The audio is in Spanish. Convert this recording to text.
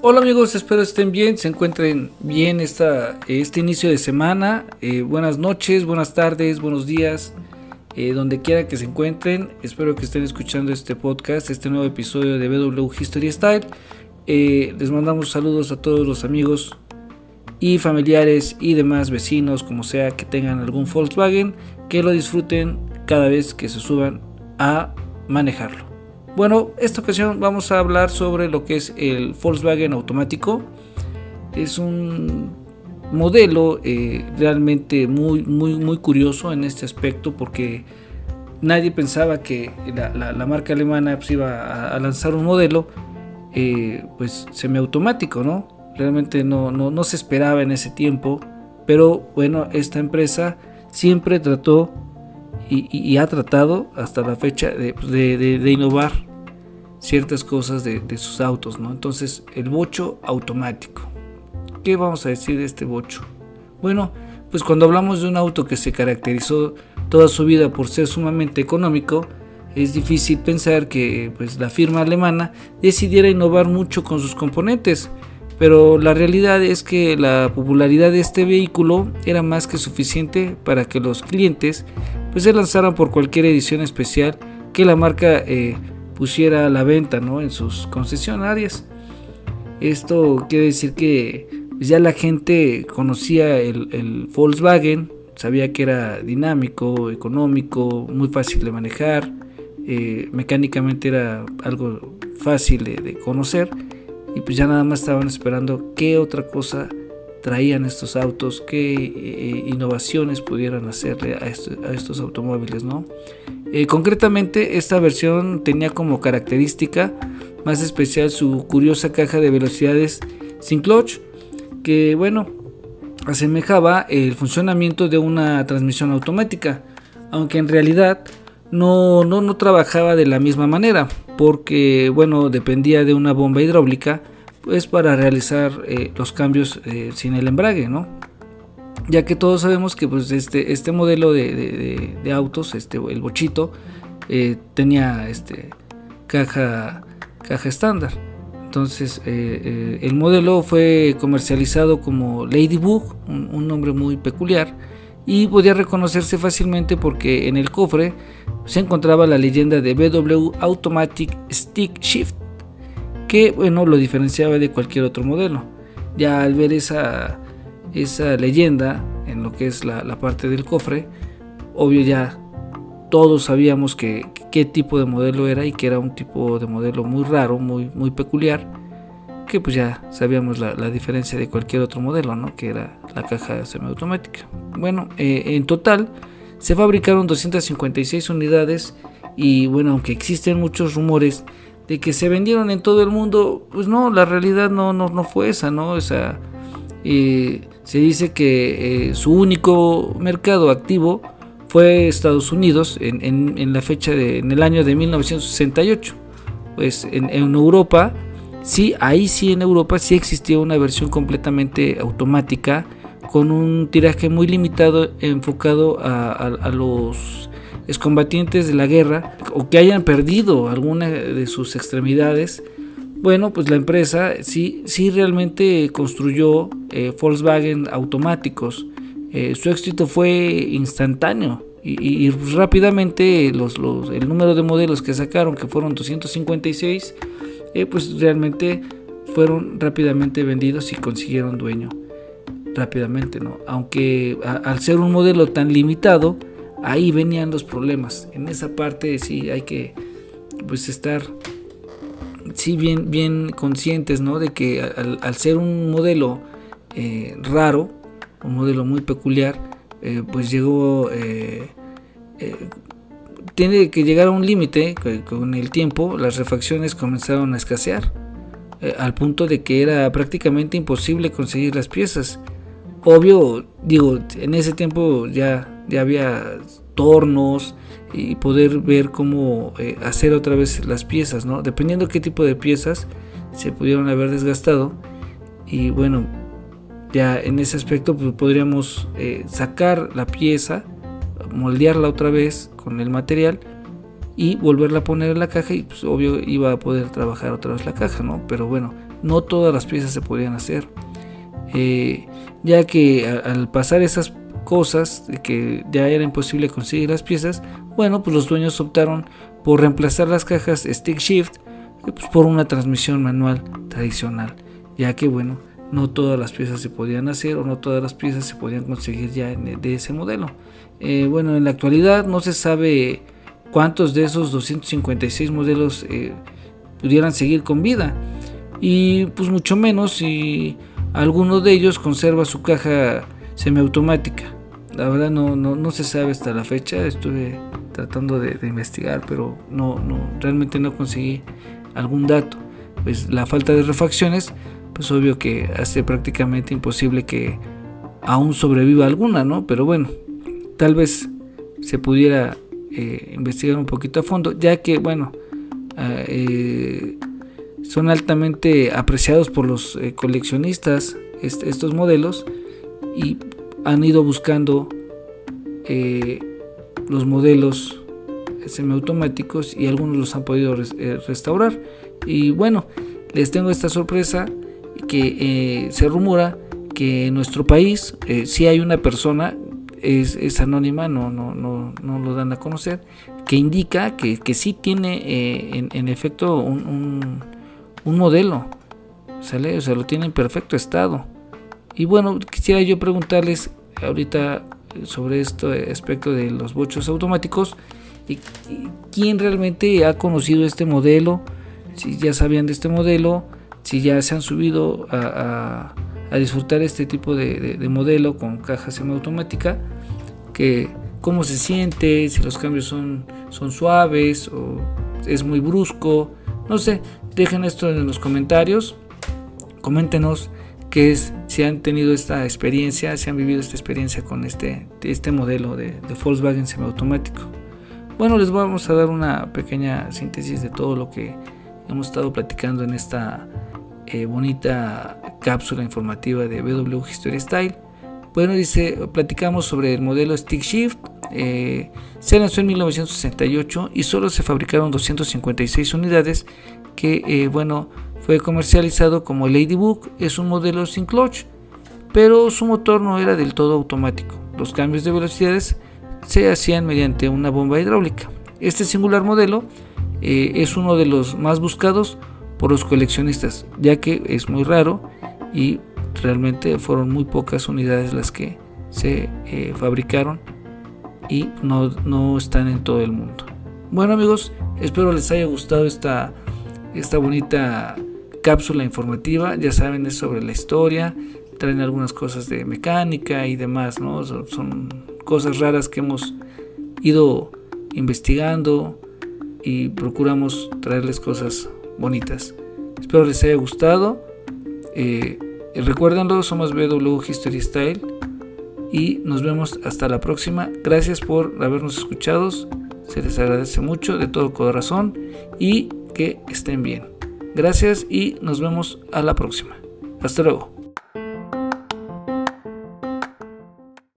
Hola amigos, espero estén bien, se encuentren bien esta, este inicio de semana. Eh, buenas noches, buenas tardes, buenos días, eh, donde quiera que se encuentren. Espero que estén escuchando este podcast, este nuevo episodio de BW History Style. Eh, les mandamos saludos a todos los amigos y familiares y demás vecinos, como sea que tengan algún Volkswagen, que lo disfruten cada vez que se suban a manejarlo. Bueno, esta ocasión vamos a hablar sobre lo que es el Volkswagen automático. Es un modelo eh, realmente muy, muy, muy curioso en este aspecto porque nadie pensaba que la, marca alemana pues, iba a, lanzar un modelo eh, pues semiautomático, ¿no? Realmente no, no, se esperaba en ese tiempo, pero bueno, esta empresa siempre trató y, ha tratado hasta la fecha de, de innovar ciertas cosas de, sus autos, ¿no? Entonces, el bocho automático. ¿Qué vamos a decir de este bocho? Bueno, pues cuando hablamos de un auto que se caracterizó toda su vida por ser sumamente económico, es difícil pensar que pues, la firma alemana decidiera innovar mucho con sus componentes, pero la realidad es que la popularidad de este vehículo era más que suficiente para que los clientes pues, se lanzaran por cualquier edición especial que la marca eh, pusiera a la venta ¿no? en sus concesionarias. Esto quiere decir que ya la gente conocía el, Volkswagen, sabía que era dinámico, económico, muy fácil de manejar, eh, mecánicamente era algo fácil de, conocer y pues ya nada más estaban esperando qué otra cosa traían estos autos, qué eh, innovaciones pudieran hacerle a, a estos automóviles, ¿no? Eh, concretamente, esta versión tenía como característica más especial su curiosa caja de velocidades sin clutch, que bueno, asemejaba el funcionamiento de una transmisión automática, aunque en realidad no, no, trabajaba de la misma manera, porque bueno, dependía de una bomba hidráulica, pues para realizar eh, los cambios eh, sin el embrague, ¿no? ya que todos sabemos que pues, este, este modelo de, autos, este, el bochito, eh, tenía este, caja, caja estándar. Entonces el modelo fue comercializado como Ladybug, un, un, nombre muy peculiar, y podía reconocerse fácilmente porque en el cofre se encontraba la leyenda de BW Automatic Stick Shift, que bueno, lo diferenciaba de cualquier otro modelo. Ya al ver esa, esa leyenda en lo que es la, parte del cofre, obvio ya todos sabíamos que qué tipo de modelo era y que era un tipo de modelo muy raro, muy, muy peculiar, que pues ya sabíamos la, diferencia de cualquier otro modelo, ¿no? que era la caja semiautomática. Bueno, eh, en total se fabricaron 256 unidades y bueno, aunque existen muchos rumores de que se vendieron en todo el mundo, pues no, la realidad no, no, no fue esa, ¿no? Esa, se dice que eh, su único mercado activo fue Estados Unidos en, la fecha de, en el año de 1968. Pues en, Europa, sí, ahí sí en Europa sí existía una versión completamente automática con un tiraje muy limitado enfocado a los excombatientes de la guerra o que hayan perdido alguna de sus extremidades bueno, pues la empresa sí, sí realmente construyó eh, Volkswagen automáticos. Eh, su éxito fue instantáneo y, rápidamente los, el número de modelos que sacaron, que fueron 256, eh, pues realmente fueron rápidamente vendidos y consiguieron dueño rápidamente, ¿no? Aunque al ser un modelo tan limitado, ahí venían los problemas. En esa parte sí hay que pues estar sí bien, bien conscientes ¿no? de que al, ser un modelo eh, raro, un modelo muy peculiar, eh, pues llegó, eh, tiene que llegar a un límite con el tiempo, las refacciones comenzaron a escasear, al punto de que era prácticamente imposible conseguir las piezas. Obvio, digo, en ese tiempo ya, ya había tornos, y poder ver cómo eh, hacer otra vez las piezas, ¿no? Dependiendo qué tipo de piezas se pudieron haber desgastado y bueno, ya en ese aspecto pues, podríamos eh, sacar la pieza, moldearla otra vez con el material y volverla a poner en la caja y pues obvio iba a poder trabajar otra vez la caja, ¿no? Pero bueno, no todas las piezas se podían hacer. Eh, ya que al pasar esas cosas, que ya era imposible conseguir las piezas, bueno, pues los dueños optaron por reemplazar las cajas stick shift eh, pues por una transmisión manual tradicional, ya que bueno, no todas las piezas se podían hacer o no todas las piezas se podían conseguir ya de ese modelo. Eh, bueno, en la actualidad no se sabe cuántos de esos 256 modelos eh, pudieran seguir con vida y pues mucho menos si alguno de ellos conserva su caja semiautomática. La verdad no, no, se sabe hasta la fecha, estuve tratando de, investigar, pero no, no, realmente no conseguí algún dato. Pues la falta de refacciones, pues obvio que hace prácticamente imposible que aún sobreviva alguna, ¿no? Pero bueno, tal vez se pudiera eh, investigar un poquito a fondo, ya que, bueno, ah, eh, son altamente apreciados por los eh, coleccionistas estos modelos y han ido buscando los modelos semiautomáticos y algunos los han podido restaurar. Y bueno, les tengo esta sorpresa que se rumora que en nuestro país si hay una persona es, anónima, no, no, no, no, lo dan a conocer, que indica que, que sí tiene eh, en, efecto un, modelo, ¿sale? O sea, lo tiene en perfecto estado. Y bueno, quisiera yo preguntarles ahorita sobre este aspecto de los bochos automáticos, y, quién realmente ha conocido este modelo, si ya sabían de este modelo, si ya se han subido a a disfrutar este tipo de, modelo con caja semiautomática, que cómo se siente, si los cambios son, son suaves o es muy brusco, no sé, dejen esto en los comentarios, coméntenos qué es, si han tenido esta experiencia, si han vivido esta experiencia con este, este modelo de, Volkswagen semiautomático. Bueno, les vamos a dar una pequeña síntesis de todo lo que hemos estado platicando en esta eh, bonita cápsula informativa de BW History Style. Bueno, dice, platicamos sobre el modelo Stick Shift. Eh, se lanzó en 1968 y solo se fabricaron 256 unidades que, eh, bueno, fue comercializado como Ladybug. Es un modelo sin clutch, pero su motor no era del todo automático. Los cambios de velocidades se hacían mediante una bomba hidráulica. Este singular modelo es uno de los más buscados por los coleccionistas, ya que es muy raro y realmente fueron muy pocas unidades las que se eh, fabricaron y no, no, están en todo el mundo. Bueno amigos, espero les haya gustado esta, esta bonita cápsula informativa, ya saben es sobre la historia, traen algunas cosas de mecánica y demás, ¿no? son, cosas raras que hemos ido investigando y procuramos traerles cosas bonitas. Espero les haya gustado. Eh, recuérdenlo, somos BW History Style y nos vemos hasta la próxima. Gracias por habernos escuchado. Se les agradece mucho de todo corazón y que estén bien. Gracias y nos vemos a la próxima. Hasta luego.